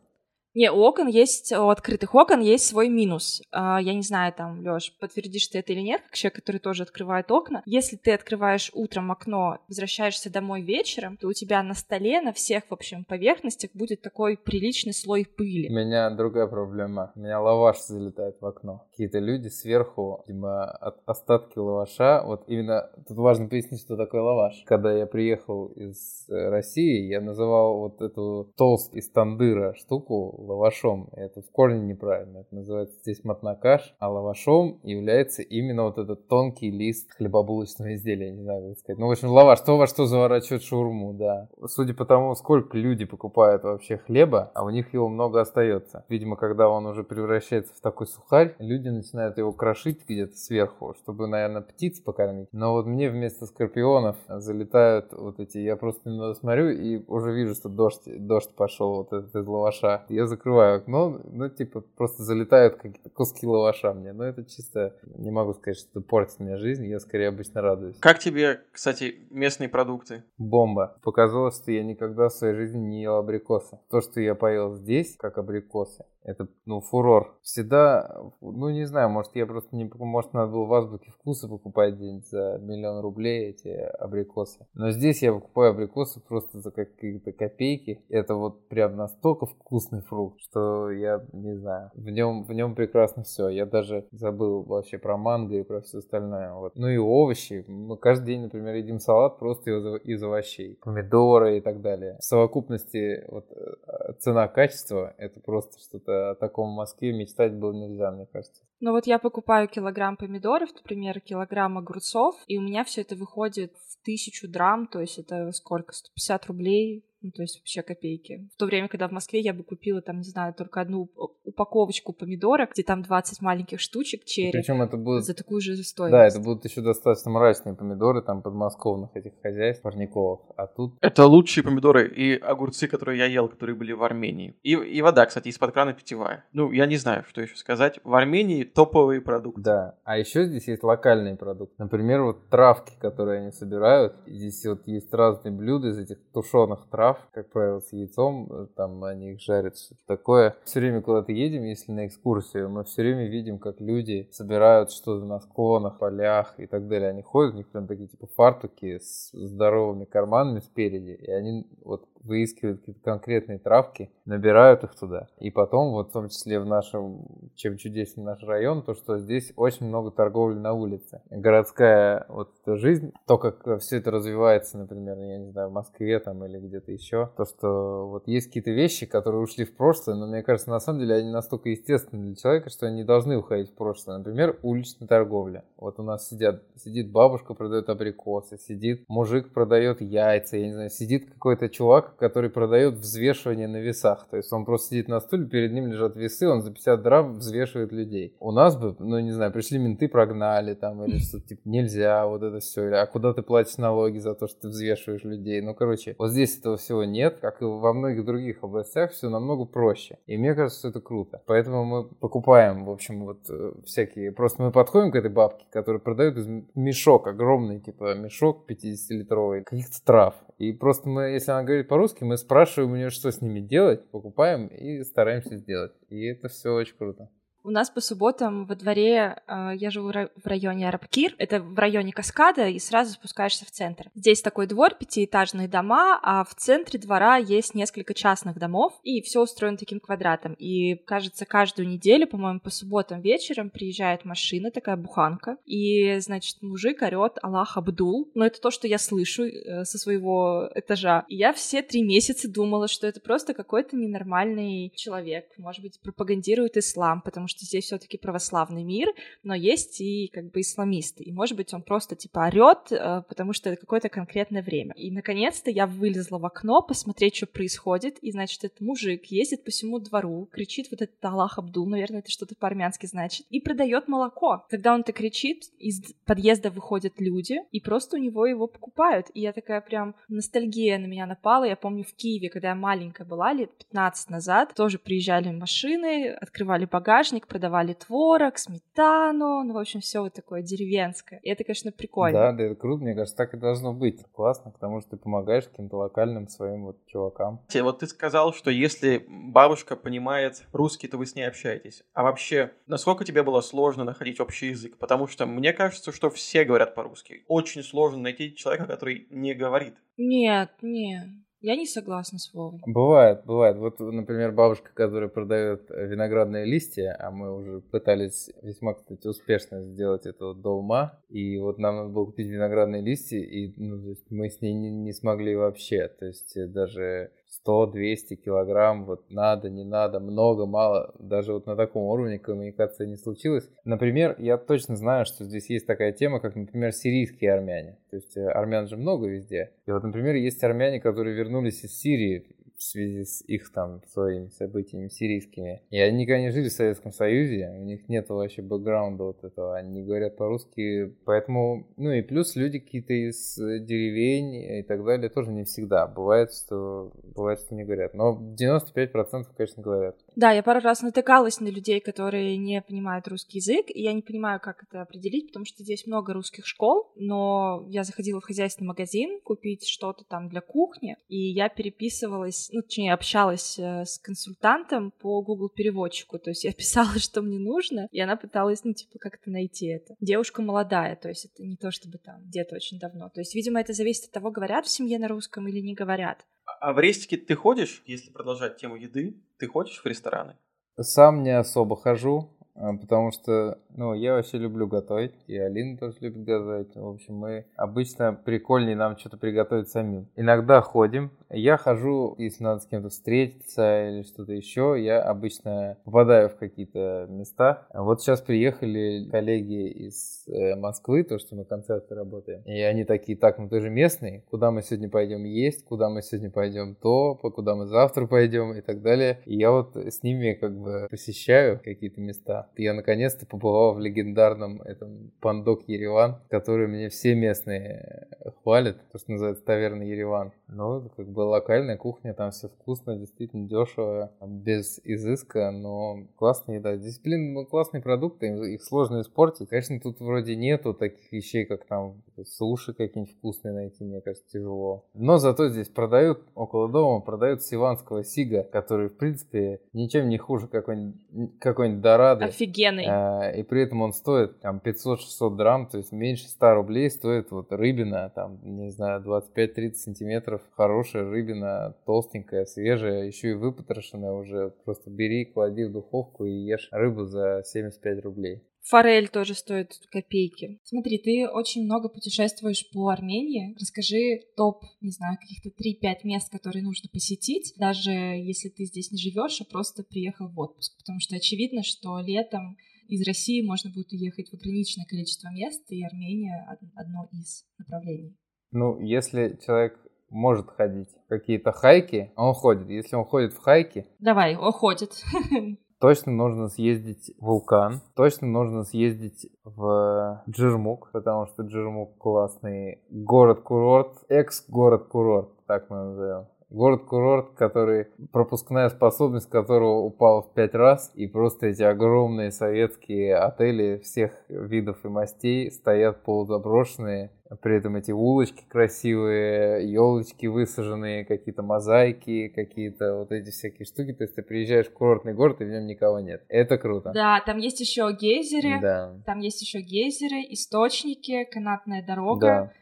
Не, у окон есть, у открытых окон есть свой минус. А, я не знаю, там, Лёш, подтвердишь ты это или нет, как человек, который тоже открывает окна. Если ты открываешь утром окно, возвращаешься домой вечером, то у тебя на столе, на всех, в общем, поверхностях будет такой приличный слой пыли. У меня другая проблема. У меня лаваш залетает в окно. Какие-то люди сверху, видимо, от остатки лаваша, вот именно, тут важно пояснить, что такое лаваш. Когда я приехал из э, России, я называл вот эту толст из тандыра штуку лавашом. Это в корне неправильно. Это называется здесь матнакаш, а лавашом является именно вот этот тонкий лист хлебобулочного изделия, не знаю, как сказать. Ну, в общем, лаваш, то, во что заворачивают шаурму, да. Судя по тому, сколько люди покупают вообще хлеба, а у них его много остается. Видимо, когда он уже превращается в такой сухарь, люди начинают его крошить где-то сверху, чтобы, наверное, птиц покормить. Но вот мне вместо скорпионов залетают вот эти, я просто немного смотрю и уже вижу, что дождь, дождь пошел вот этот из лаваша. Я закрываю окно, ну, типа, просто залетают какие-то куски лаваша мне. Но это чисто, не могу сказать, что это портит мне жизнь, я скорее обычно радуюсь. Как тебе, кстати, местные продукты? Бомба. Показалось, что я никогда в своей жизни не ел абрикосы. То, что я поел здесь, как абрикосы, это, ну, фурор. Всегда, ну, не знаю, может, я просто не... Может, надо было в азбуке вкуса покупать где-нибудь за миллион рублей эти абрикосы. Но здесь я покупаю абрикосы просто за какие-то копейки. Это вот прям настолько вкусный фрукт, что я не знаю. В нем, в нем прекрасно все. Я даже забыл вообще про манго и про все остальное. Вот. Ну и овощи. Мы каждый день, например, едим салат просто из, из овощей. Помидоры и так далее. В совокупности вот, э, цена-качество это просто что-то о таком Москве мечтать было нельзя, мне кажется. Ну вот я покупаю килограмм помидоров, например, килограмм огурцов, и у меня все это выходит в тысячу драм, то есть это сколько? 150 рублей ну, то есть вообще копейки. В то время, когда в Москве я бы купила там, не знаю, только одну упаковочку помидорок, где там 20 маленьких штучек черри. Причем это будет... За такую же стоимость. Да, это будут еще достаточно мрачные помидоры там подмосковных этих хозяйств, парниковых. А тут... Это лучшие помидоры и огурцы, которые я ел, которые были в Армении. И, и вода, кстати, из-под крана питьевая. Ну, я не знаю, что еще сказать. В Армении топовые продукты. Да. А еще здесь есть локальные продукты. Например, вот травки, которые они собирают. Здесь вот есть разные блюда из этих тушеных трав трав, как правило, с яйцом, э, там они их жарят, что-то такое. Все время куда-то едем, если на экскурсию, мы все время видим, как люди собирают что-то на склонах, полях и так далее. Они ходят, у них прям такие типа фартуки с здоровыми карманами спереди, и они вот выискивают какие-то конкретные травки, набирают их туда. И потом, вот в том числе в нашем, чем чудесен наш район, то, что здесь очень много торговли на улице. Городская вот жизнь, то, как все это развивается, например, я не знаю, в Москве там или где-то еще, то, что вот есть какие-то вещи, которые ушли в прошлое, но мне кажется, на самом деле они настолько естественны для человека, что они должны уходить в прошлое. Например, уличная торговля. Вот у нас сидят, сидит бабушка, продает абрикосы, сидит мужик, продает яйца, я не знаю, сидит какой-то чувак, который продает взвешивание на весах. То есть он просто сидит на стуле, перед ним лежат весы, он за 50 драм взвешивает людей. У нас бы, ну не знаю, пришли менты, прогнали там, или что типа нельзя, вот это все. Или, а куда ты платишь налоги за то, что ты взвешиваешь людей? Ну, короче, вот здесь этого всего нет, как и во многих других областях, все намного проще. И мне кажется, что это круто. Поэтому мы покупаем, в общем, вот э, всякие... Просто мы подходим к этой бабке, которая продает из мешок, огромный, типа мешок 50-литровый, каких-то трав. И просто мы, если она говорит по-русски, мы спрашиваем у нее, что с ними делать, покупаем и стараемся сделать. И это все очень круто. У нас по субботам во дворе, э, я живу в районе Арабкир, это в районе Каскада, и сразу спускаешься в центр. Здесь такой двор, пятиэтажные дома, а в центре двора есть несколько частных домов, и все устроено таким квадратом. И, кажется, каждую неделю, по-моему, по субботам вечером приезжает машина, такая буханка, и, значит, мужик орет Аллах Абдул, но это то, что я слышу э, со своего этажа. И я все три месяца думала, что это просто какой-то ненормальный человек, может быть, пропагандирует ислам, потому что что здесь все-таки православный мир, но есть и как бы исламисты. И, может быть, он просто типа орет, э, потому что это какое-то конкретное время. И, наконец-то, я вылезла в окно посмотреть, что происходит, и, значит, этот мужик ездит по всему двору, кричит вот этот Аллах Абдул, наверное, это что-то по-армянски значит, и продает молоко. Когда он это кричит, из подъезда выходят люди, и просто у него его покупают. И я такая прям, ностальгия на меня напала. Я помню в Киеве, когда я маленькая была, лет 15 назад, тоже приезжали машины, открывали багажник, рынок, продавали творог, сметану, ну, в общем, все вот такое деревенское. И это, конечно, прикольно. Да, да, это круто, мне кажется, так и должно быть. Классно, потому что ты помогаешь каким-то локальным своим вот чувакам. Вот ты сказал, что если бабушка понимает русский, то вы с ней общаетесь. А вообще, насколько тебе было сложно находить общий язык? Потому что мне кажется, что все говорят по-русски. Очень сложно найти человека, который не говорит. Нет, нет. Я не согласна с Вовой. Бывает, бывает. Вот, например, бабушка, которая продает виноградные листья, а мы уже пытались весьма, кстати, успешно сделать это вот до ума. И вот нам надо было купить виноградные листья, и ну, мы с ней не, не смогли вообще. То есть даже 100-200 килограмм, вот надо, не надо, много, мало, даже вот на таком уровне коммуникация не случилась. Например, я точно знаю, что здесь есть такая тема, как, например, сирийские армяне. То есть э, армян же много везде. И вот, например, есть армяне, которые вернулись из Сирии в связи с их там своими событиями сирийскими. И они никогда не жили в Советском Союзе, у них нет вообще бэкграунда вот этого, они не говорят по-русски, поэтому, ну и плюс люди какие-то из деревень и так далее тоже не всегда. Бывает, что, бывает, что не говорят, но 95% конечно говорят. Да, я пару раз натыкалась на людей, которые не понимают русский язык, и я не понимаю, как это определить, потому что здесь много русских школ, но я заходила в хозяйственный магазин купить что-то там для кухни, и я переписывалась, ну, точнее, общалась э, с консультантом по Google переводчику, то есть я писала, что мне нужно, и она пыталась, ну, типа, как-то найти это. Девушка молодая, то есть это не то, чтобы там где-то очень давно. То есть, видимо, это зависит от того, говорят в семье на русском или не говорят. А в рестике ты ходишь, если продолжать тему еды, ты ходишь в рестораны? Сам не особо хожу, а, потому что, ну, я вообще люблю готовить, и Алина тоже любит готовить. В общем, мы обычно прикольнее нам что-то приготовить самим. Иногда ходим. Я хожу, если надо с кем-то встретиться или что-то еще, я обычно попадаю в какие-то места. Вот сейчас приехали коллеги из э, Москвы, то, что мы концерты работаем. И они такие, так, ну ты же местный, куда мы сегодня пойдем есть, куда мы сегодня пойдем то, куда мы завтра пойдем и так далее. И я вот с ними как бы посещаю какие-то места. Я наконец-то побывал в легендарном этом Пандок Ереван, который мне все местные хвалят, то, что называется таверна Ереван. Ну, как бы локальная кухня, там все вкусно, действительно дешево, без изыска, но классная еда. Здесь, блин, ну, классные продукты, их сложно испортить. Конечно, тут вроде нету таких вещей, как там суши какие-нибудь вкусные найти, мне кажется, тяжело. Но зато здесь продают, около дома продают сиванского сига, который, в принципе, ничем не хуже какой-нибудь какой дорады. Офигенный. А, и при этом он стоит там 500-600 грамм, то есть меньше 100 рублей стоит вот рыбина, там, не знаю, 25-30 сантиметров, хорошая рыбина, толстенькая, свежая, еще и выпотрошенная уже. Просто бери, клади в духовку и ешь рыбу за 75 рублей. Форель тоже стоит копейки. Смотри, ты очень много путешествуешь по Армении. Расскажи топ, не знаю, каких-то 3-5 мест, которые нужно посетить, даже если ты здесь не живешь, а просто приехал в отпуск. Потому что очевидно, что летом из России можно будет уехать в ограниченное количество мест, и Армения одно из направлений. Ну, если человек может ходить какие-то хайки, он ходит. Если он ходит в хайки... Давай, он ходит. Точно нужно съездить в вулкан, точно нужно съездить в Джирмук, потому что Джирмук классный город-курорт, экс-город-курорт, так мы назовем. Город-курорт, который, пропускная способность которого упала в пять раз, и просто эти огромные советские отели всех видов и мастей стоят полузаброшенные, при этом эти улочки красивые, елочки высаженные, какие-то мозаики, какие-то вот эти всякие штуки. То есть ты приезжаешь в курортный город, и в нем никого нет. Это круто. Да, там есть еще гейзеры. Да. Там есть еще гейзеры, источники, канатная дорога. Да.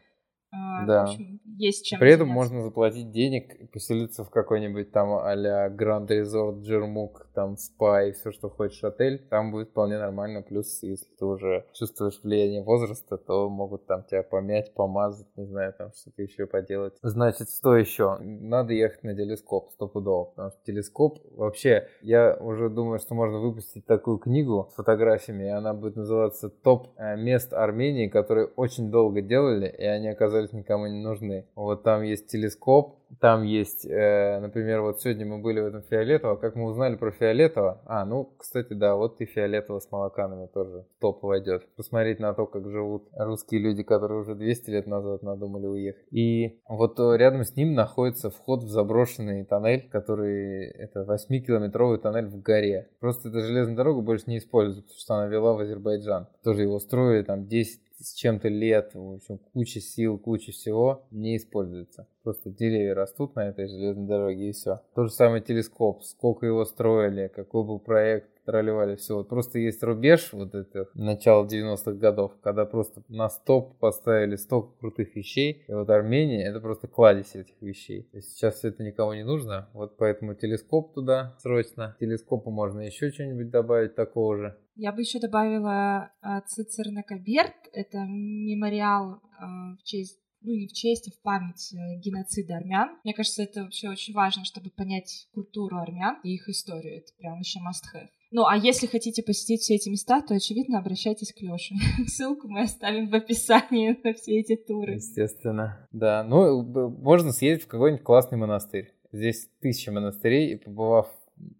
А, Да. В общем, есть чем При этом заняться. можно заплатить денег и поселиться в какой-нибудь там а-ля Гранд Резорт, Джермук, там спа и все, что хочешь отель. Там будет вполне нормально. Плюс, если ты уже чувствуешь влияние возраста, то могут там тебя помять, помазать, не знаю, там что-то еще поделать. Значит, что еще? Надо ехать на телескоп стопудово, потому что телескоп вообще, я уже думаю, что можно выпустить такую книгу с фотографиями, и она будет называться «Топ э, мест Армении, которые очень долго делали, и они оказались никому не нужны». Вот там есть телескоп, там есть, э, например, вот сегодня мы были в этом Фиолетово. Как мы узнали про Фиолетово? А, ну, кстати, да, вот и Фиолетово с молоканами тоже в топ войдет. Посмотреть на то, как живут русские люди, которые уже 200 лет назад надумали уехать. И вот э, рядом с ним находится вход в заброшенный тоннель, который, это 8-километровый тоннель в горе. Просто эта железная дорога больше не используется, потому что она вела в Азербайджан. Тоже его строили там 10 с чем-то лет, в общем, куча сил, куча всего не используется. Просто деревья растут на этой железной дороге и все. То же самое телескоп, сколько его строили, какой был проект, тролливали все. Вот просто есть рубеж вот это начала 90-х годов, когда просто на стоп поставили столько крутых вещей. И вот Армения это просто кладезь этих вещей. И сейчас все это никому не нужно. Вот поэтому телескоп туда срочно. Телескопу можно еще что-нибудь добавить такого же. Я бы еще добавила а, Цицерна Каберт. Это мемориал а, в честь ну, не в честь, а в память э, геноцида армян. Мне кажется, это вообще очень важно, чтобы понять культуру армян и их историю. Это прям вообще must-have. Ну, а если хотите посетить все эти места, то, очевидно, обращайтесь к Лёше. Ссылку мы оставим в описании на все эти туры. Естественно. Да, ну, можно съездить в какой-нибудь классный монастырь. Здесь тысяча монастырей, и побывав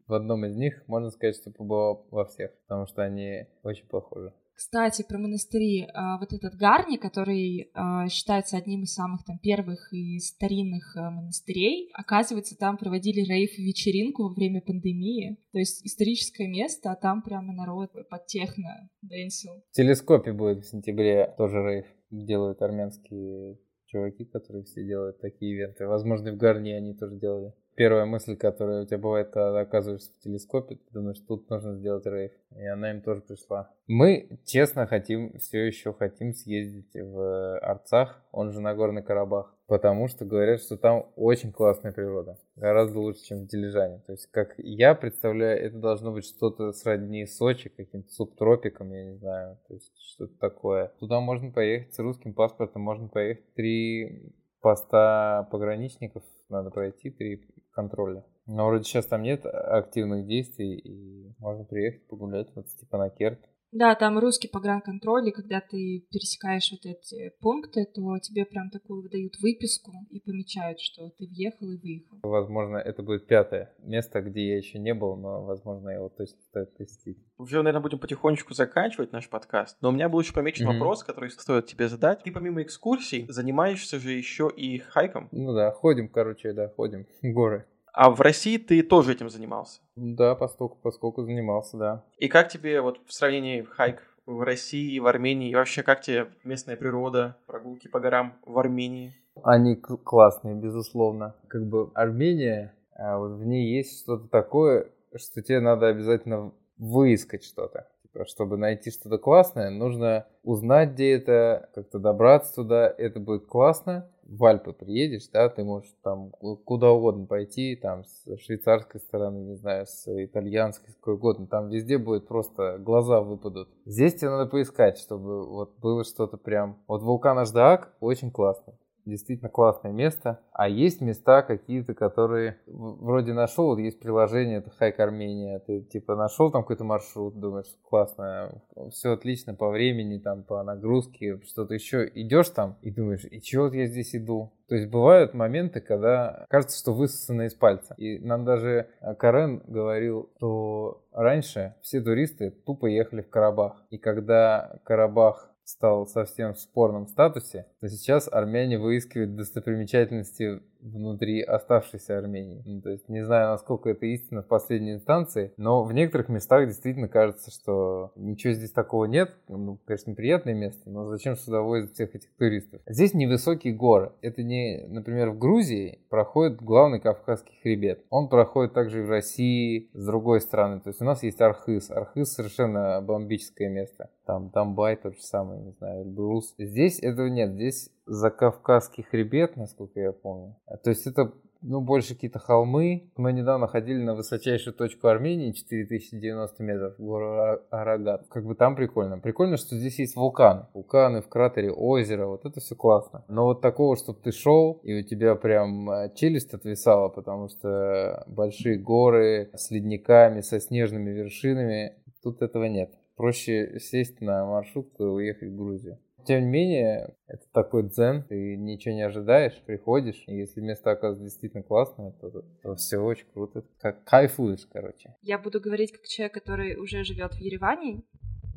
в одном из них, можно сказать, что побывал во всех, потому что они очень похожи. Кстати, про монастыри. А, вот этот Гарни, который а, считается одним из самых там первых и старинных а, монастырей, оказывается, там проводили рейв-вечеринку во время пандемии. То есть историческое место, а там прямо народ под техно дэнсил. В телескопе будет в сентябре тоже рейв. Делают армянские чуваки, которые все делают такие ивенты. Возможно, и в Гарни они тоже делали первая мысль, которая у тебя бывает, когда оказываешься в телескопе, ты думаешь, тут нужно сделать рейв. И она им тоже пришла. Мы, честно, хотим, все еще хотим съездить в Арцах, он же Нагорный Карабах, потому что говорят, что там очень классная природа. Гораздо лучше, чем в Дилижане. То есть, как я представляю, это должно быть что-то сродни Сочи, каким-то субтропиком, я не знаю. То есть, что-то такое. Туда можно поехать с русским паспортом, можно поехать три поста пограничников надо пройти, три контроля. Но вроде сейчас там нет активных действий, и можно приехать погулять вот типа на Керт. Да, там русский погранконтроль, и когда ты пересекаешь вот эти пункты, то тебе прям такую выдают выписку и помечают, что ты въехал и выехал. Возможно, это будет пятое место, где я еще не был, но, возможно, его точно стоит посетить. Уже, наверное, будем потихонечку заканчивать наш подкаст, но у меня был еще помечен mm-hmm. вопрос, который стоит тебе задать. Ты помимо экскурсий занимаешься же еще и хайком? Ну да, ходим, короче, да, ходим в горы. А в России ты тоже этим занимался? Да, поскольку, поскольку занимался, да. И как тебе вот в сравнении хайк в России, в Армении, и вообще как тебе местная природа, прогулки по горам в Армении? Они классные, безусловно. Как бы Армения, а вот в ней есть что-то такое, что тебе надо обязательно выискать что-то. Типа, чтобы найти что-то классное, нужно узнать, где это, как-то добраться туда, это будет классно в Альпы приедешь, да, ты можешь там куда угодно пойти, там с швейцарской стороны, не знаю, с итальянской, с какой угодно, там везде будет просто глаза выпадут. Здесь тебе надо поискать, чтобы вот было что-то прям... Вот вулкан Аждаак очень классно действительно классное место. А есть места какие-то, которые вроде нашел, вот есть приложение, это Хайк Армения, ты типа нашел там какой-то маршрут, думаешь, классно, все отлично по времени, там по нагрузке, что-то еще. Идешь там и думаешь, и чего я здесь иду? То есть бывают моменты, когда кажется, что высосано из пальца. И нам даже Карен говорил, что раньше все туристы тупо ехали в Карабах. И когда Карабах стал совсем в спорном статусе, то сейчас армяне выискивают достопримечательности внутри оставшейся Армении. Ну, то есть не знаю, насколько это истина в последней инстанции, но в некоторых местах действительно кажется, что ничего здесь такого нет. Ну, конечно, приятное место, но зачем сюда возят всех этих туристов? Здесь невысокие горы. Это не, например, в Грузии проходит главный Кавказский хребет. Он проходит также и в России, с другой стороны. То есть у нас есть Архыз. Архыз совершенно бомбическое место. Там Тамбай тот же самый, не знаю, Эльбрус. Здесь этого нет. Здесь за Кавказский хребет, насколько я помню. То есть это ну, больше какие-то холмы. Мы недавно ходили на высочайшую точку Армении, 4090 метров, гору Арагат. Как бы там прикольно. Прикольно, что здесь есть вулканы. Вулканы в кратере, озеро, вот это все классно. Но вот такого, чтобы ты шел, и у тебя прям э, челюсть отвисала, потому что большие горы с ледниками, со снежными вершинами, тут этого нет. Проще сесть на маршрутку и уехать в Грузию. Тем не менее, это такой дзен, ты ничего не ожидаешь, приходишь, и если место оказывается действительно классное, то, то, то все очень круто, как кайфуешь, короче. Я буду говорить как человек, который уже живет в Ереване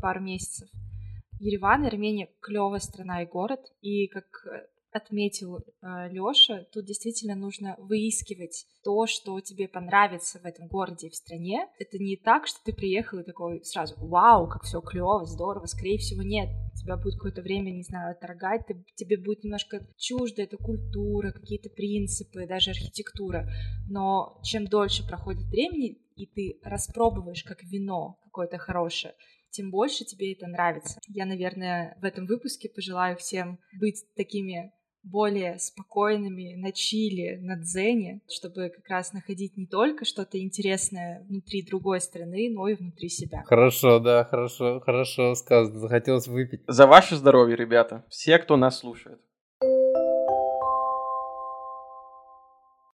пару месяцев. Ереван, Армения клевая страна и город, и как отметил э, Лёша, тут действительно нужно выискивать то, что тебе понравится в этом городе и в стране. Это не так, что ты приехал и такой сразу, вау, как все клево, здорово, скорее всего, нет. Тебя будет какое-то время, не знаю, отторгать, ты, тебе будет немножко чужда эта культура, какие-то принципы, даже архитектура. Но чем дольше проходит времени, и ты распробуешь как вино какое-то хорошее, тем больше тебе это нравится. Я, наверное, в этом выпуске пожелаю всем быть такими более спокойными на чили, на дзене, чтобы как раз находить не только что-то интересное внутри другой страны, но и внутри себя. Хорошо, да, хорошо, хорошо сказано. Захотелось выпить. За ваше здоровье, ребята. Все, кто нас слушает.